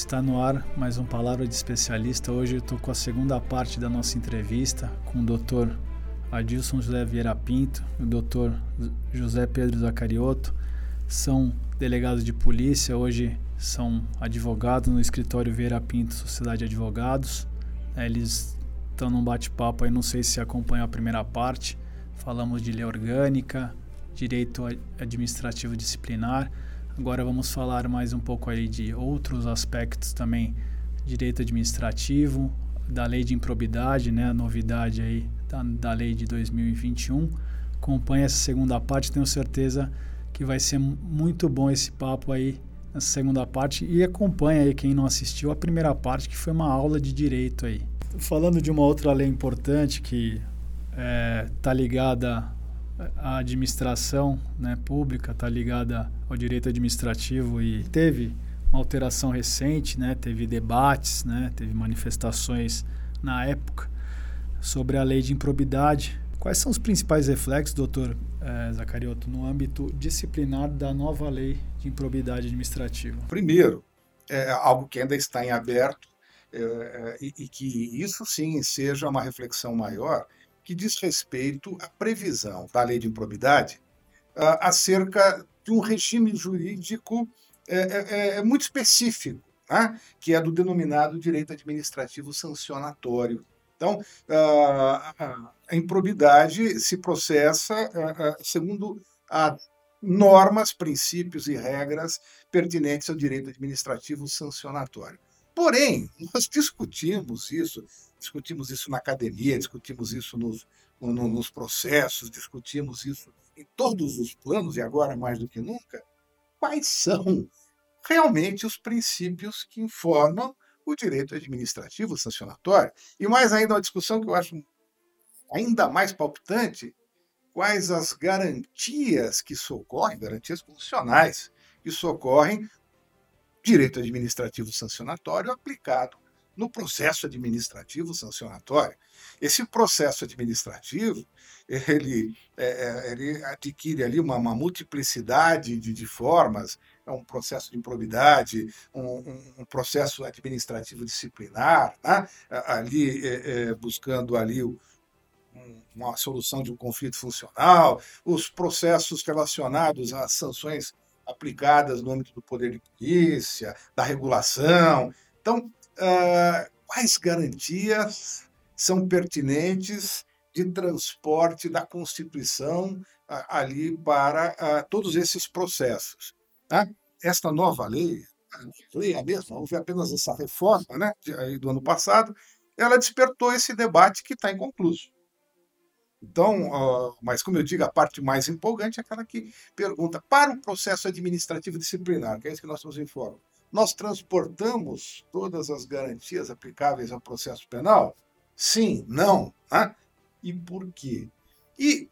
Está no ar mais um Palavra de Especialista. Hoje eu estou com a segunda parte da nossa entrevista com o Dr. Adilson José Vieira Pinto e o Dr. José Pedro Zacarioto. São delegados de polícia, hoje são advogados no escritório Vieira Pinto Sociedade de Advogados. Eles estão num bate-papo aí, não sei se acompanhou a primeira parte. Falamos de lei orgânica, direito administrativo disciplinar Agora vamos falar mais um pouco aí de outros aspectos também, direito administrativo, da lei de improbidade, né, a novidade aí da, da lei de 2021. Acompanhe essa segunda parte, tenho certeza que vai ser muito bom esse papo aí nessa segunda parte e acompanha aí quem não assistiu a primeira parte que foi uma aula de direito aí. Falando de uma outra lei importante que está tá ligada a administração né, pública está ligada ao direito administrativo e teve uma alteração recente, né, teve debates, né, teve manifestações na época sobre a lei de improbidade. Quais são os principais reflexos, doutor eh, Zacarioto, no âmbito disciplinar da nova lei de improbidade administrativa? Primeiro, é algo que ainda está em aberto é, e, e que isso sim seja uma reflexão maior, que diz respeito à previsão da lei de improbidade uh, acerca de um regime jurídico é, é, é muito específico, né? que é do denominado direito administrativo sancionatório. Então, uh, a improbidade se processa uh, segundo a normas, princípios e regras pertinentes ao direito administrativo sancionatório. Porém, nós discutimos isso discutimos isso na academia, discutimos isso nos, no, nos processos, discutimos isso em todos os planos, e agora mais do que nunca, quais são realmente os princípios que informam o direito administrativo sancionatório. E mais ainda, uma discussão que eu acho ainda mais palpitante, quais as garantias que socorrem, garantias constitucionais, que socorrem direito administrativo sancionatório aplicado no processo administrativo sancionatório. Esse processo administrativo ele, é, é, ele adquire ali uma, uma multiplicidade de, de, formas, é um processo de improbidade, um, um, processo administrativo disciplinar, né? ali é, é, buscando ali o, uma solução de um conflito funcional, os processos relacionados às sanções aplicadas no âmbito do poder de polícia, da regulação. Então, uh, quais garantias são pertinentes de transporte da Constituição uh, ali para uh, todos esses processos. Tá? Esta nova lei, a lei é a mesma, houve apenas essa reforma né, de, do ano passado, ela despertou esse debate que está inconcluso. Então, uh, mas como eu digo, a parte mais empolgante é aquela que pergunta para o processo administrativo disciplinar, que é isso que nós nos informamos. Nós transportamos todas as garantias aplicáveis ao processo penal? Sim, não. Né? E por quê? E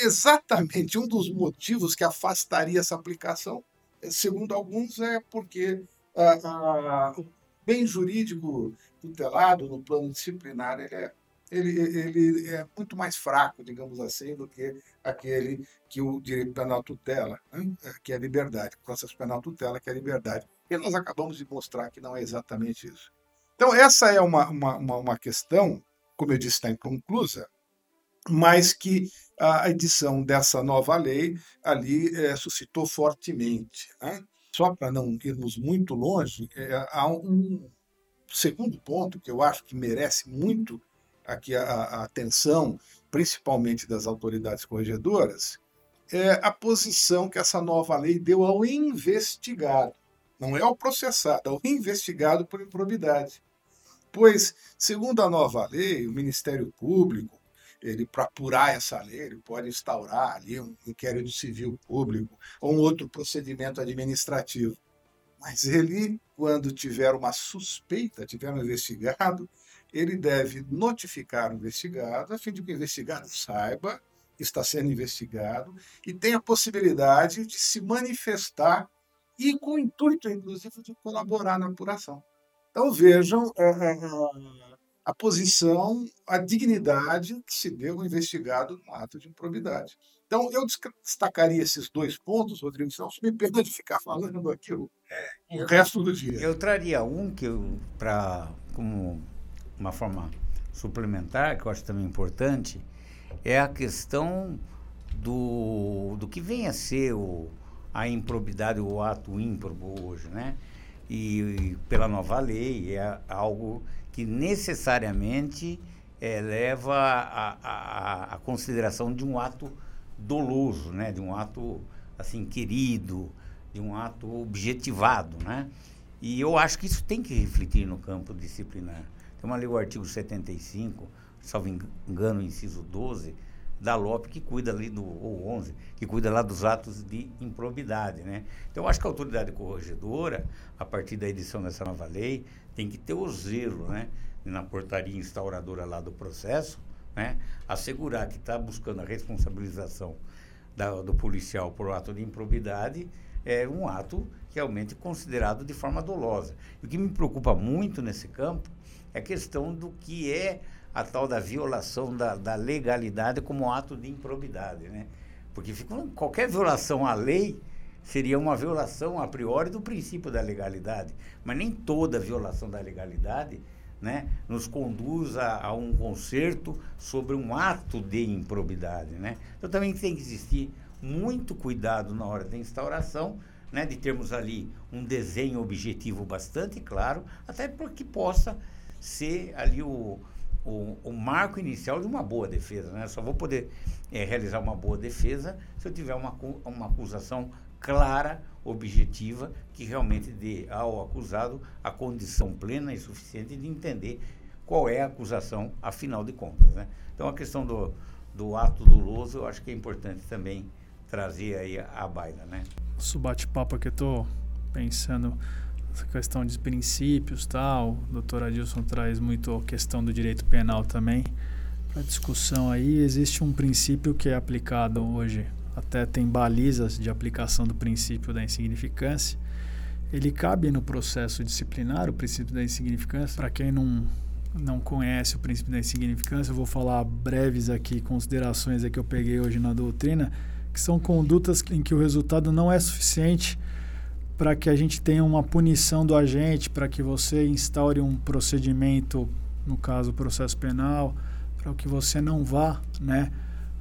exatamente um dos motivos que afastaria essa aplicação, segundo alguns, é porque ah, ah, o bem jurídico tutelado no plano disciplinar é ele, ele é muito mais fraco, digamos assim, do que aquele que o direito penal tutela, né? que é a liberdade, o processo penal tutela, que é a liberdade. E nós acabamos de mostrar que não é exatamente isso. Então, essa é uma, uma, uma questão, como eu disse, está inconclusa, mas que a edição dessa nova lei ali é, suscitou fortemente. Né? Só para não irmos muito longe, é, há um segundo ponto que eu acho que merece muito aqui a, a atenção, principalmente das autoridades corregedoras, é a posição que essa nova lei deu ao investigado não é o processado, é o investigado por improbidade. Pois, segundo a nova lei, o Ministério Público, ele para apurar essa lei, ele pode instaurar ali um inquérito civil público ou um outro procedimento administrativo. Mas ele, quando tiver uma suspeita, tiver um investigado, ele deve notificar o investigado, a fim de que o investigado saiba que está sendo investigado e tenha a possibilidade de se manifestar e com o intuito, inclusive, de colaborar na apuração. Então vejam é, é, a posição, a dignidade que se deu ao investigado no ato de improbidade. Então, eu destacaria esses dois pontos, Rodrigo, senão você me perdoa de ficar falando aquilo é, o resto do dia. Eu traria um que para como uma forma suplementar, que eu acho também importante, é a questão do, do que vem a ser o, a improbidade, o ato ímprobo hoje, né? E, e pela nova lei é algo que necessariamente é, leva a, a, a, consideração de um ato doloso, né? De um ato assim querido, de um ato objetivado, né? E eu acho que isso tem que refletir no campo disciplinar. Uma lei, o artigo 75, salvo engano, inciso 12, da LOP que cuida ali do, ou 11, que cuida lá dos atos de improbidade, né? Então, eu acho que a autoridade corregedora, a partir da edição dessa nova lei, tem que ter o zelo, né? Na portaria instauradora lá do processo, né? Assegurar que está buscando a responsabilização da, do policial por ato de improbidade é um ato realmente considerado de forma dolosa. E o que me preocupa muito nesse campo é questão do que é a tal da violação da, da legalidade como ato de improbidade, né? Porque qualquer violação à lei seria uma violação a priori do princípio da legalidade, mas nem toda violação da legalidade né, nos conduz a, a, um conserto sobre um ato de improbidade. Né? Então também tem que existir muito cuidado na hora da instauração, né, de termos ali um desenho objetivo bastante claro, até para que possa ser ali o, o, o, marco inicial de uma boa defesa. Né? Só vou poder é, realizar uma boa defesa se eu tiver uma, uma acusação clara, objetiva, que realmente dê ao acusado a condição plena e suficiente de entender qual é a acusação, afinal de contas. Né? Então, a questão do, do ato doloso, eu acho que é importante também trazer aí a baila. Né? Isso bate-papo que eu estou pensando questão de princípios tal. O doutor Adilson traz muito a questão do direito penal também para discussão aí. Existe um princípio que é aplicado hoje, até tem balizas de aplicação do princípio da insignificância. Ele cabe no processo disciplinar, o princípio da insignificância. Para quem não, não conhece o princípio da insignificância, eu vou falar breves aqui, considerações que eu peguei hoje na doutrina, que são condutas em que o resultado não é suficiente para que a gente tenha uma punição do agente, para que você instaure um procedimento, no caso, processo penal, para que você não vá, né,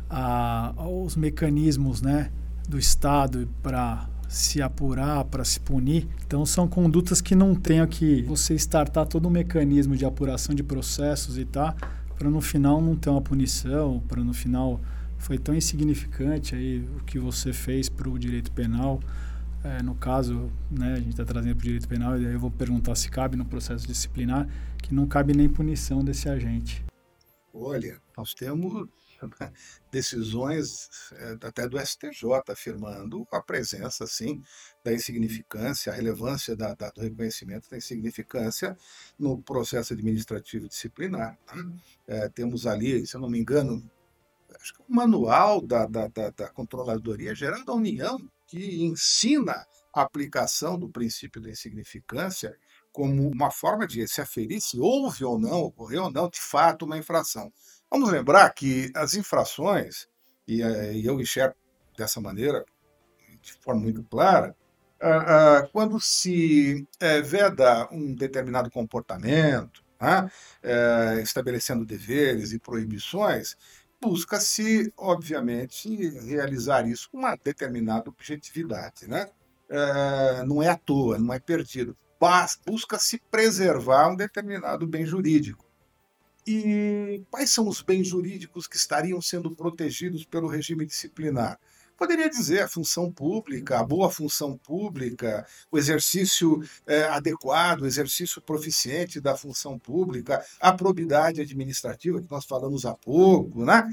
a, aos mecanismos, né, do Estado para se apurar, para se punir. Então são condutas que não tenha que você startar todo um mecanismo de apuração de processos e tá, para no final não ter uma punição, para no final foi tão insignificante aí o que você fez para o direito penal é, no caso, né, a gente está trazendo para o direito penal, e aí eu vou perguntar se cabe no processo disciplinar, que não cabe nem punição desse agente. Olha, nós temos decisões é, até do STJ afirmando a presença, sim, da insignificância, a relevância da, da, do reconhecimento da insignificância no processo administrativo disciplinar. É, temos ali, se eu não me engano, acho que um manual da, da, da, da Controladoria Geral da União que ensina a aplicação do princípio da insignificância como uma forma de se aferir se houve ou não, ocorreu ou não, de fato, uma infração. Vamos lembrar que as infrações, e, eh, eu enxergo dessa maneira, de forma muito clara, ah, ah, quando se é, veda um determinado comportamento, né, é, estabelecendo deveres e proibições, busca-se, obviamente, realizar isso com uma determinada objetividade. Né? É, não é à toa, não é perdido. Busca-se preservar um determinado bem jurídico. E quais são os bens jurídicos que estariam sendo protegidos pelo regime disciplinar? Poderia dizer a função pública, a boa função pública, o exercício é, adequado, o exercício proficiente da função pública, a probidade administrativa, que nós falamos há pouco, né?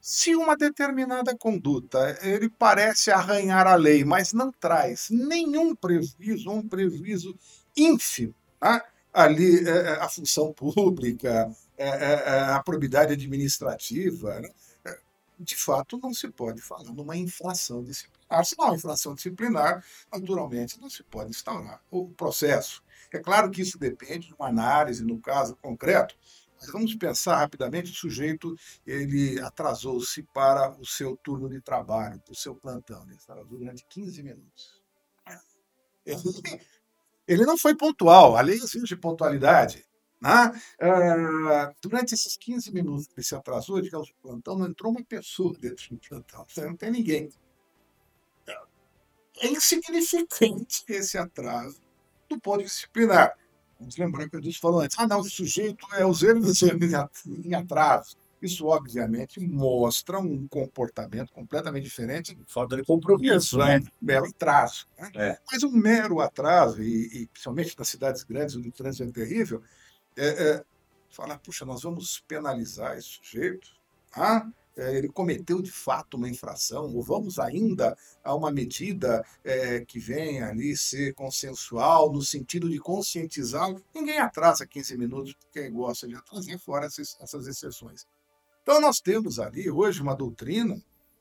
Se uma determinada conduta ele parece arranhar a lei, mas não traz nenhum prejuízo, um prejuízo ínfimo, né? ali é, a função pública, é, a probidade administrativa, né? De fato, não se pode falar numa infração disciplinar. Se não há infração disciplinar, naturalmente não se pode instaurar o processo. É claro que isso depende de uma análise, no caso concreto, Mas vamos pensar rapidamente, o sujeito ele atrasou-se para o seu turno de trabalho, para o seu plantão. Ele atrasou durante 15 minutos. Ele, ele não foi pontual, a lei exige pontualidade. Né? Uh, durante esses 15 minutos que ele se atrasou, de plantão, não entrou uma pessoa dentro do plantão, não tem ninguém. É insignificante esse atraso do ponto disciplinar. Vamos lembrar que eu disse falou antes, ah, não, o sujeito é o zero em atraso. Isso, obviamente, mostra um comportamento completamente diferente. Falta de compromisso, né? Um mero atraso. Né? É. Mas um mero atraso, e, e, principalmente nas cidades grandes, onde o trânsito é terrível, é, é, falar, puxa, nós vamos penalizar esse sujeito, ah, é, ele cometeu de fato uma infração, ou vamos ainda a uma medida é, que venha ali ser consensual, no sentido de conscientizá-lo. Ninguém atrasa 15 minutos porque gosta de atrasar fora essas, essas exceções. Então, nós temos ali hoje uma doutrina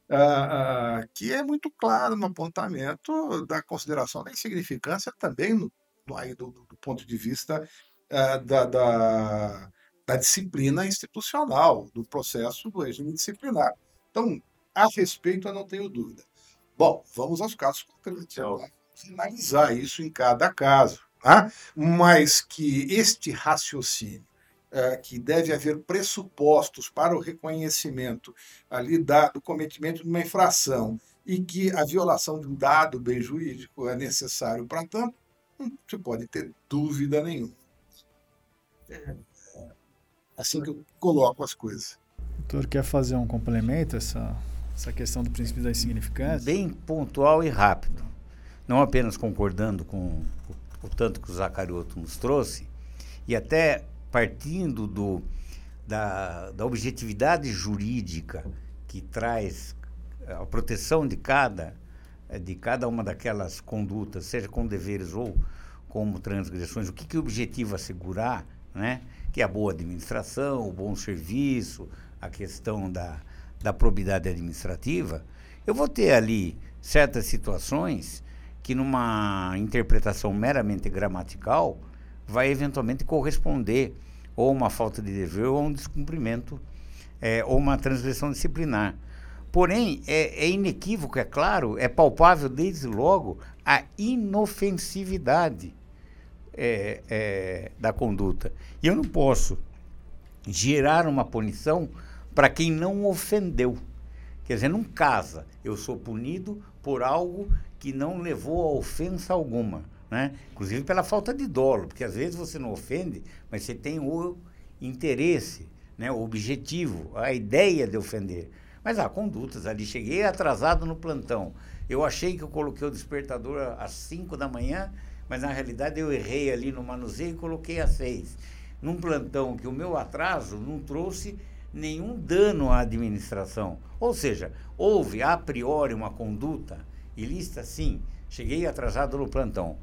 ah, ah, que é muito clara no apontamento da consideração da insignificância também no, no aí do, do, ponto de vista ah, da, da da disciplina institucional, do processo do regime disciplinar. Então, a respeito, eu não tenho dúvida. Bom, vamos aos casos concretos. Vamos analisar isso em cada caso. Tá? Mas que este raciocínio, é, que deve haver pressupostos para o reconhecimento ali da, do cometimento de uma infração e que a violação de um dado bem jurídico é necessário para tanto, não se pode ter dúvida nenhuma. É assim que eu coloco as coisas. O doutor quer fazer um complemento essa essa questão do princípio da insignificância? Bem pontual e rápido. Não apenas concordando com o, o tanto que o Zacarioto nos trouxe, e até partindo do, da, da objetividade jurídica que traz a proteção de cada, de cada uma daquelas condutas, seja com deveres ou como transgressões, o que, que o objetivo assegurar, né? que é a boa administração, o bom serviço, a questão da, da probidade administrativa, eu vou ter ali certas situações que numa interpretação meramente gramatical vai eventualmente corresponder ou uma falta de dever ou um descumprimento é, ou uma transgressão disciplinar. Porém, é, é inequívoco, é claro, é palpável desde logo a inofensividade é, é, da conduta. E eu não posso gerar uma punição para quem não ofendeu. Quer dizer, não casa. Eu sou punido por algo que não levou a ofensa alguma. Né? Inclusive pela falta de dolo, porque às vezes você não ofende, mas você tem o interesse, né? o objetivo, a ideia de ofender. Mas há condutas ali. Cheguei atrasado no plantão. Eu achei que eu coloquei o despertador às 5 da manhã mas na realidade eu errei ali no manuseio e coloquei a seis. Num plantão que o meu atraso não trouxe nenhum dano à administração. Ou seja, houve a priori uma conduta ilícita, sim, cheguei atrasado no plantão.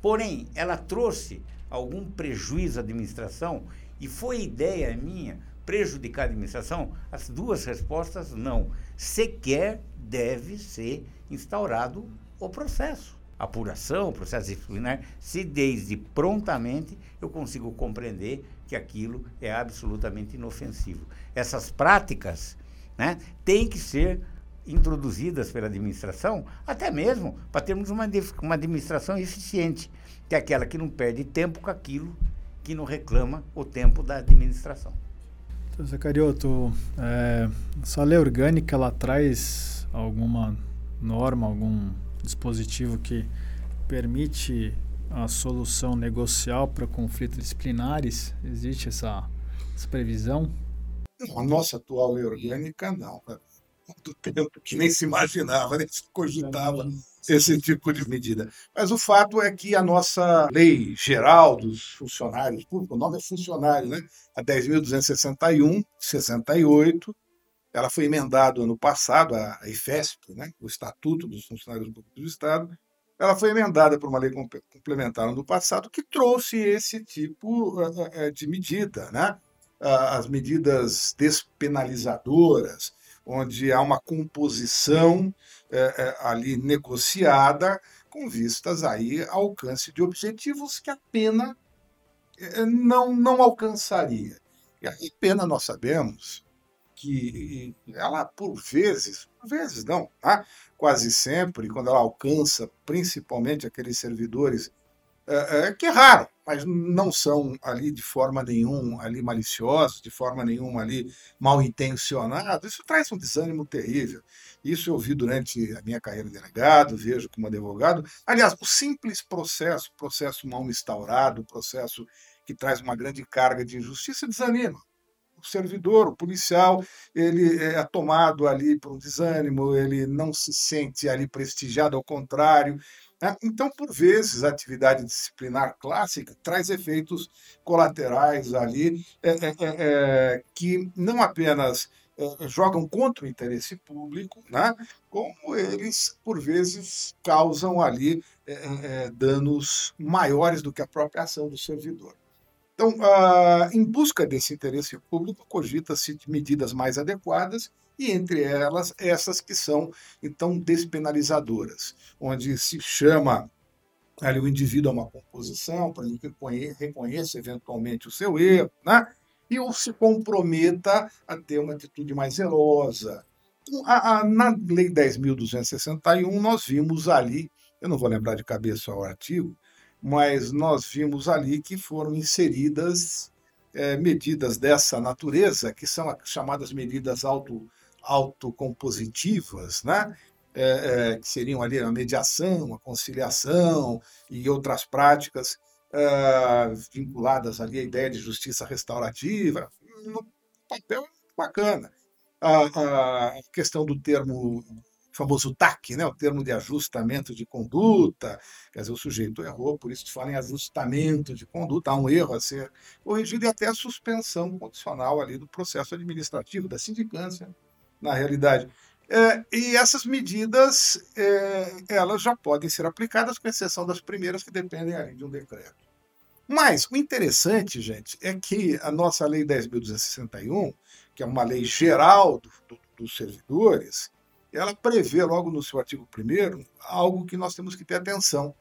Porém, ela trouxe algum prejuízo à administração e foi ideia minha prejudicar a administração? As duas respostas, não. Sequer deve ser instaurado o processo apuração, processo disciplinar, se desde prontamente eu consigo compreender que aquilo é absolutamente inofensivo. Essas práticas né, têm que ser introduzidas pela administração, até mesmo para termos uma, uma administração eficiente, que é aquela que não perde tempo com aquilo que não reclama o tempo da administração. Então, Zacarioto, é, essa lei orgânica ela traz alguma norma, algum dispositivo que permite a solução negocial para conflitos disciplinares? Existe essa, essa previsão? A nossa atual lei orgânica, não. Do tempo que nem se imaginava, nem se cogitava esse tipo de medida. Mas o fato é que a nossa lei geral dos funcionários públicos, o nome é funcionário, né? A 10.261, 68, ela foi emendada ano passado, a IFESP, né, o Estatuto dos Funcionários Públicos do Estado, ela foi emendada por uma lei complementar ano passado que trouxe esse tipo eh, de medida, né? As medidas despenalizadoras, onde há uma composição é, ali negociada com vistas aí ao alcance de objetivos que a pena não, não alcançaria. E aí, pena nós sabemos que ela, por vezes, por vezes não, tá? quase sempre, quando ela alcança principalmente aqueles servidores é, é, que é raro, mas não são ali de forma nenhuma ali maliciosos, de forma nenhuma ali mal intencionados. Isso traz um desânimo terrível. Isso eu vi durante a minha carreira de delegado, vejo como advogado. Aliás, o simples processo, processo mal instaurado, processo que traz uma grande carga de injustiça, desanima o servidor, o policial, ele é tomado ali por um desânimo, ele não se sente ali prestigiado, ao contrário. Né? Então, por vezes, a atividade disciplinar clássica traz efeitos colaterais ali é, é, é, é que não apenas é, jogam contra o interesse público, né? como eles, por vezes, causam ali é, danos maiores do que a própria ação do servidor. Então, ah, em busca desse interesse público, cogita-se medidas mais adequadas e entre elas essas que são então despenalizadoras, onde se chama ali o indivíduo a uma composição para ele reconheça eventualmente o seu erro, né? E ou se comprometa a ter uma atitude mais zelosa. Então, a, a, na Lei 10.261, nós vimos ali, eu não vou lembrar de cabeça o artigo, mas nós vimos ali que foram inseridas é, medidas dessa natureza, que são as chamadas medidas auto, autocompositivas, né? É, é, que seriam ali a mediação, a conciliação e outras práticas vinculadas ali à ideia de justiça restaurativa, no papel bacana. A, a questão do termo famoso TAC, né, o termo de ajustamento de conduta, quer dizer, o sujeito errou, por isso se fala em ajustamento de conduta, há um erro a ser corrigido e até a suspensão condicional ali do processo administrativo, da sindicância, na realidade. É, e essas medidas, é, elas já podem ser aplicadas, com exceção das primeiras que dependem ali de um decreto. Mas o interessante, gente, é que a nossa Lei 10.261, que é uma lei geral do, do, dos servidores, ela prevê logo no seu artigo 1 algo que nós temos que ter atenção,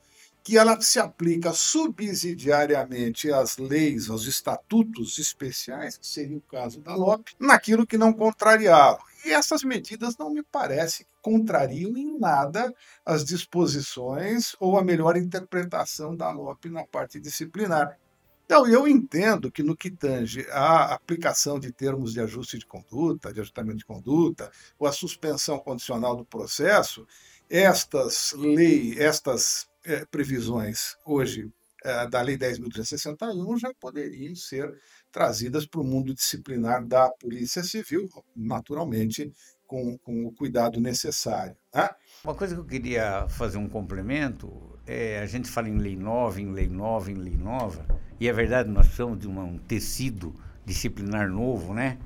que ela se aplica subsidiariamente às leis, aos estatutos especiais, que seria o caso da LOP, naquilo que não contrariá-lo. E essas medidas não me parece que contrariam em nada as disposições ou a melhor interpretação da LOP na parte disciplinar. Então, eu entendo que no que tange a aplicação de termos de ajuste de conduta, de ajustamento de conduta, ou a suspensão condicional do processo, estas leis, estas é, previsões hoje é, da Lei 10.261 já poderiam ser trazidas para o mundo disciplinar da Polícia Civil, naturalmente com, com o cuidado necessário. Né? Uma coisa que eu queria fazer um complemento, é, a gente fala em lei nova, em lei nova, em lei nova, e é verdade, nós precisamos de uma, um tecido disciplinar novo, né?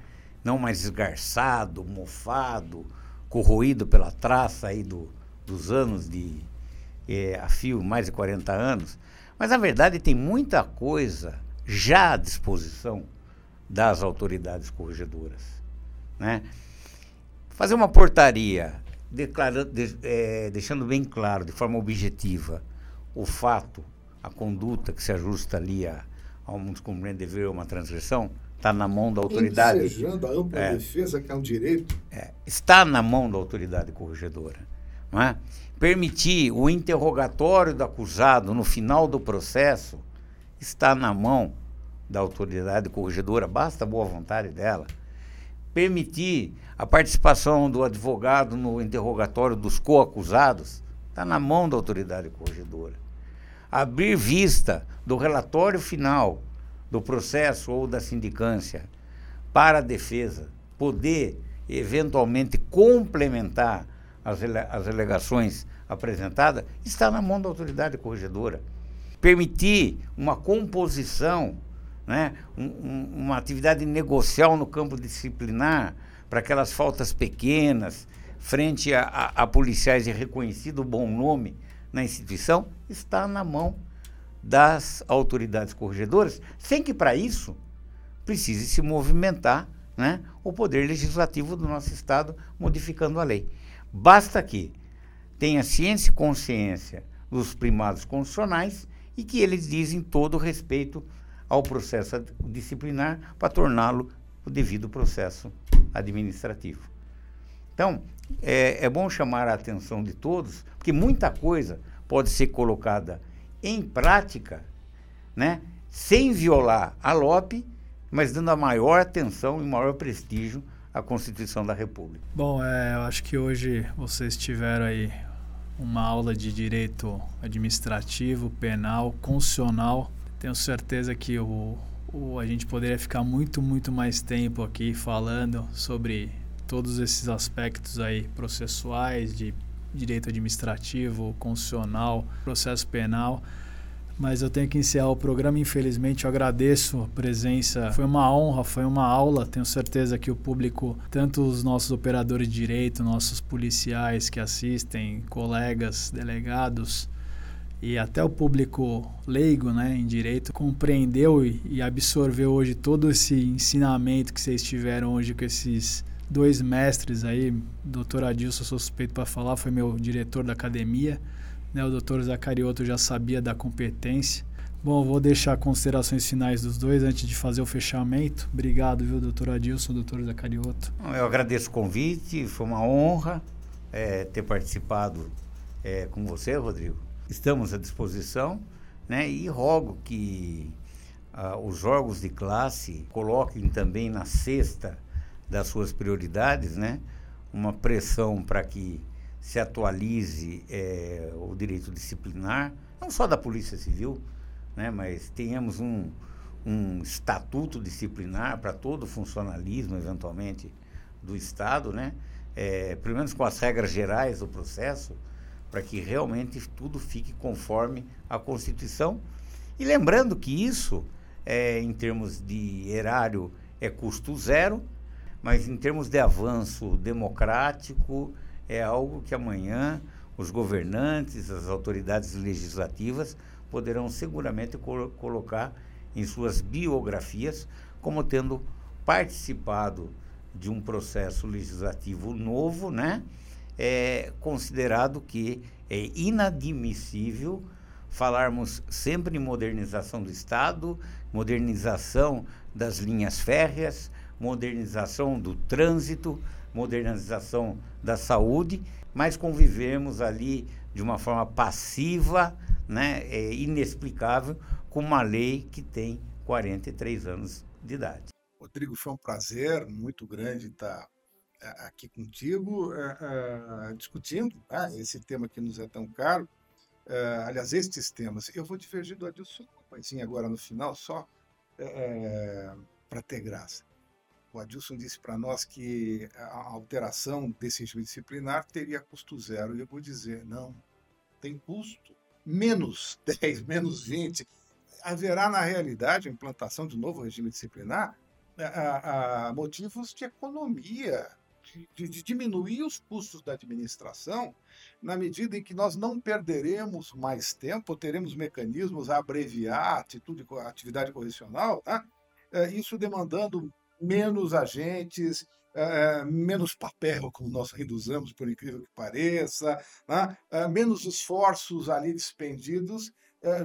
Não mais esgarçado, mofado, corroído pela traça aí do, dos anos de é, a fio, mais de 40 anos. Mas, na verdade, tem muita coisa já à disposição das autoridades corregedoras, né? Fazer uma portaria declarando, de, é, deixando bem claro, de forma objetiva, o fato a conduta que se ajusta ali a, a um descumprimento de dever ou uma transgressão, está na mão da autoridade. Ensejando a ampla é, defesa, que é um direito. É, está na mão da autoridade corregedora. Não é? Permitir o interrogatório do acusado no final do processo está na mão da autoridade corregedora, basta a boa vontade dela. Permitir a participação do advogado no interrogatório dos coacusados está na mão da autoridade corregedora abrir vista do relatório final do processo ou da sindicância para a defesa poder eventualmente complementar as, as alegações apresentadas, está na mão da autoridade corregedora. Permitir uma composição, né, um, um, uma atividade negocial no campo disciplinar para aquelas faltas pequenas, frente a, a, a policiais de reconhecido bom nome, na instituição está na mão das autoridades corregedoras, sem que para isso precise se movimentar né, o poder legislativo do nosso Estado modificando a lei. Basta que tenha ciência e consciência dos primados constitucionais e que eles dizem todo respeito ao processo disciplinar para torná-lo o devido processo administrativo. Então, é, é bom chamar a atenção de todos, porque muita coisa pode ser colocada em prática, né, sem violar a LOP, mas dando a maior atenção e maior prestígio à Constituição da República. Bom, é, eu acho que hoje vocês tiveram aí uma aula de direito administrativo, penal, constitucional. Tenho certeza que o, o, a gente poderia ficar muito, muito mais tempo aqui falando sobre todos esses aspectos aí processuais, de direito administrativo, constitucional, processo penal mas eu tenho que encerrar o programa. Infelizmente, eu agradeço a presença. Foi uma honra, foi uma aula. Tenho certeza que o público, tanto os nossos operadores de direito, nossos policiais que assistem, colegas, delegados e até o público leigo né, em direito, compreendeu e, absorveu hoje todo esse ensinamento que vocês tiveram hoje com esses dois mestres aí. Doutor Adilson, sou suspeito para falar, foi meu diretor da academia. Né, o doutor Zacarioto já sabia da competência. Bom, vou deixar considerações finais dos dois antes de fazer o fechamento. Obrigado, viu, doutor Adilson, doutor Zacarioto. Eu agradeço o convite, foi uma honra é, ter participado é, com você, Rodrigo. Estamos à disposição né, e rogo que ah, os órgãos de classe coloquem também na cesta das suas prioridades né, uma pressão para que se atualize é, o direito disciplinar, não só da Polícia Civil, né, mas tenhamos um, um estatuto disciplinar para todo o funcionalismo, eventualmente, do Estado, né, é, pelo menos com as regras gerais do processo, para que realmente tudo fique conforme a Constituição. E lembrando que isso, é, em termos de erário, é custo zero, mas em termos de avanço democrático, é algo que amanhã os governantes, as autoridades legislativas poderão seguramente colo colocar em suas biografias como tendo participado de um processo legislativo novo, né? É considerado que é inadmissível falarmos sempre em modernização do Estado, modernização das linhas férreas, modernização do trânsito, modernização da saúde, mas convivemos ali de uma forma passiva, né, é, inexplicável, com uma lei que tem 43 anos de idade. Rodrigo, foi um prazer muito grande estar aqui contigo, é, é, discutindo né, esse tema que nos é tão caro. É, aliás, estes temas. Eu vou divergir do Adilson uma coisinha agora no final, só é, para ter graça. O Adilson disse para nós que a alteração desse regime disciplinar teria custo zero. E eu vou dizer, não, tem custo. Menos 10, menos 20. Haverá, na realidade, a implantação de novo regime disciplinar a, a motivos de economia, de, de, diminuir os custos da administração, na medida em que nós não perderemos mais tempo, teremos mecanismos a abreviar a, atitude, a atividade correcional, né? é, isso demandando menos agentes, é, menos papel, como nós reduzamos, por incrível que pareça, né? é, menos esforços ali despendidos é,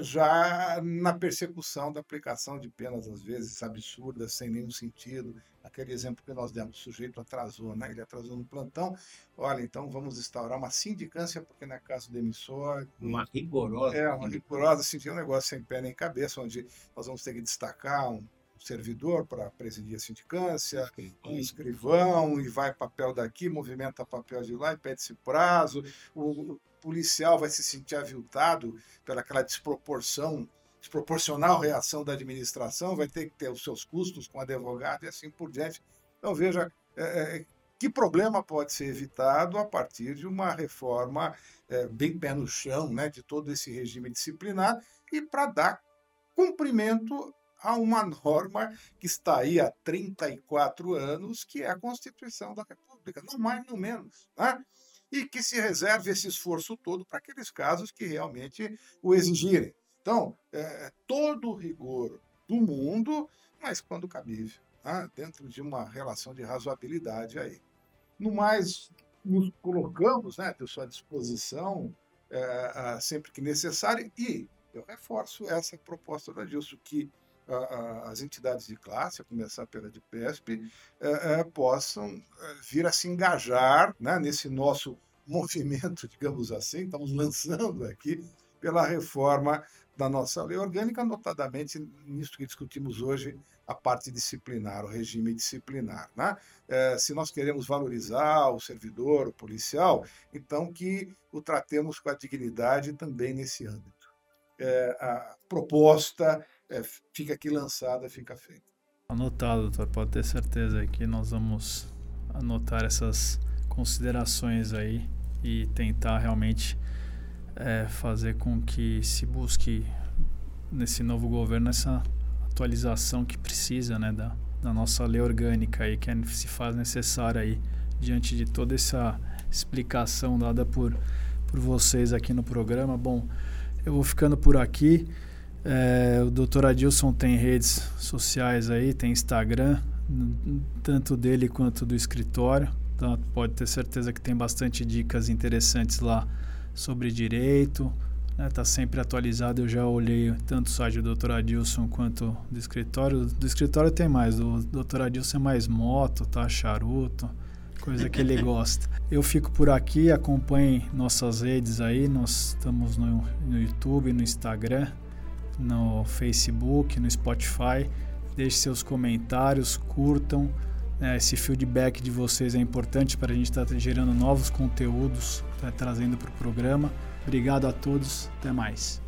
já na persecução da aplicação de penas, às vezes absurdas, sem nenhum sentido. Aquele exemplo que nós demos, o sujeito atrasou, né? ele atrasou no plantão. Olha, então vamos instaurar uma sindicância, porque na casa do emissor. Uma rigorosa. É, uma rigorosa, assim, um negócio sem pé nem cabeça, onde nós vamos ter que destacar um servidor para presidir a sindicância, um escrivão, e vai papel daqui, movimenta papel de lá e pede-se prazo. O policial vai se sentir aviltado pelaquela desproporção, desproporcional reação da administração, vai ter que ter os seus custos com advogado e assim por diante. Então, veja, é, é que problema pode ser evitado a partir de uma reforma é, bem pé no chão né, de todo esse regime disciplinar e para dar cumprimento a uma norma que está aí há 34 anos, que é a Constituição da República, não mais não menos. Né? E que se reserve esse esforço todo para aqueles casos que realmente o exigirem. Então, é, todo o rigor do mundo, mas quando cabível, né? dentro de uma relação de razoabilidade aí. No mais, nos colocamos né, à disposição é, sempre que necessário e eu reforço essa proposta da Dilson, que as entidades de classe, a começar pela de PESP, é, é, possam vir a se engajar né, nesse nosso movimento, digamos assim, estamos lançando aqui pela reforma da nossa lei orgânica, notadamente nisso que discutimos hoje, a parte disciplinar, o regime disciplinar. Né? É, se nós queremos valorizar o servidor, o policial, então que o tratemos com a dignidade também nesse âmbito. É, a proposta é, fica aqui lançada, fica feita. Anotado, doutor, pode ter certeza que nós vamos anotar essas considerações aí e tentar realmente é, fazer com que se busque nesse novo governo essa atualização que precisa né, da, da nossa lei orgânica aí, que é, se faz necessária aí diante de toda essa explicação dada por, por vocês aqui no programa. Bom, eu vou ficando por aqui. É, o Dr. Adilson tem redes sociais aí, tem Instagram, tanto dele quanto do escritório. Então pode ter certeza que tem bastante dicas interessantes lá sobre direito. Está né? Tá sempre atualizado. Eu já olhei tanto o site do Dr. Adilson quanto do escritório. Do escritório tem mais. O Dr. Adilson é mais moto, tá? Charuto, coisa que ele gosta. Eu fico por aqui. Acompanhem nossas redes aí. Nós estamos no, no YouTube, no Instagram no Facebook, no Spotify. Deixe seus comentários, curtam. É, esse feedback de vocês é importante para a gente estar tá gerando novos conteúdos, tá, trazendo para o programa. Obrigado a todos, até mais.